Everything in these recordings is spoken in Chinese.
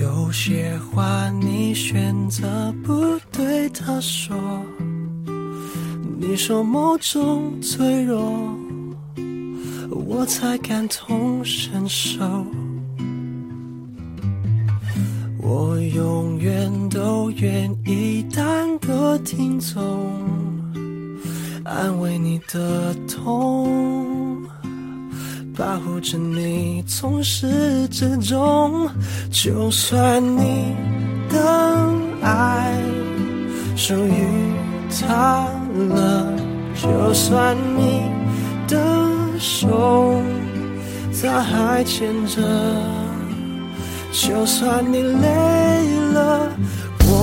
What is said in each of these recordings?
有些话你选择不对他说，你说某种脆弱，我才感同身受。我永远都愿意当个听众，安慰你的痛，保护着你从始至终。就算你的爱属于他了，就算你的手他还牵着。就算你累了，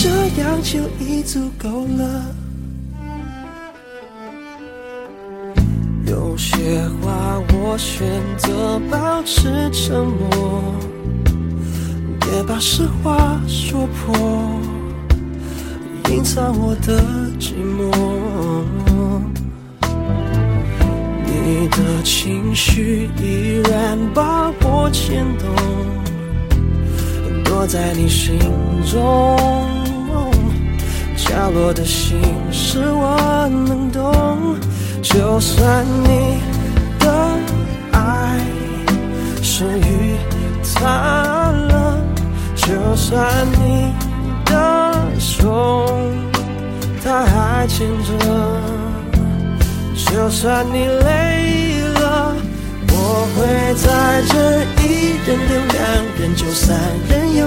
这样就已足够了。有些话我选择保持沉默，别把实话说破，隐藏我的寂寞。你的情绪依然把我牵动。躲在你心中角落的心事，我能懂。就算你的爱属于他了，就算你的手他还牵着，就算你累了，我会在这一人留两人就三人。游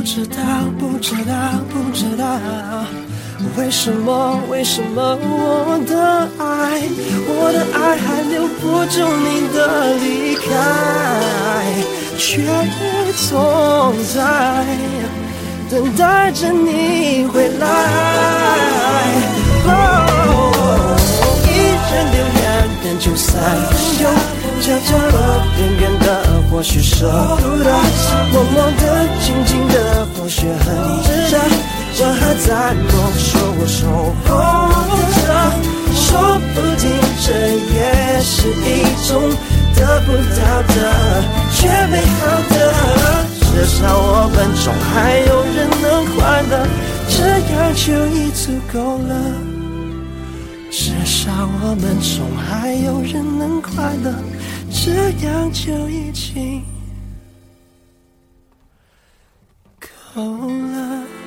不知道，不知道，不知道，为什么，为什么我的爱，我的爱还留不住你的离开，却总在等待着你回来。一人留两人就三人游。悄悄的，远远的，或许舍不得；默默的，静静的，或许很值得。我还在某处守候着，说不定这也是一种得不到的却美好的。至少我们中还有人能快乐，这样就已足够了。至少我们中还有人能快乐。这样就已经够了。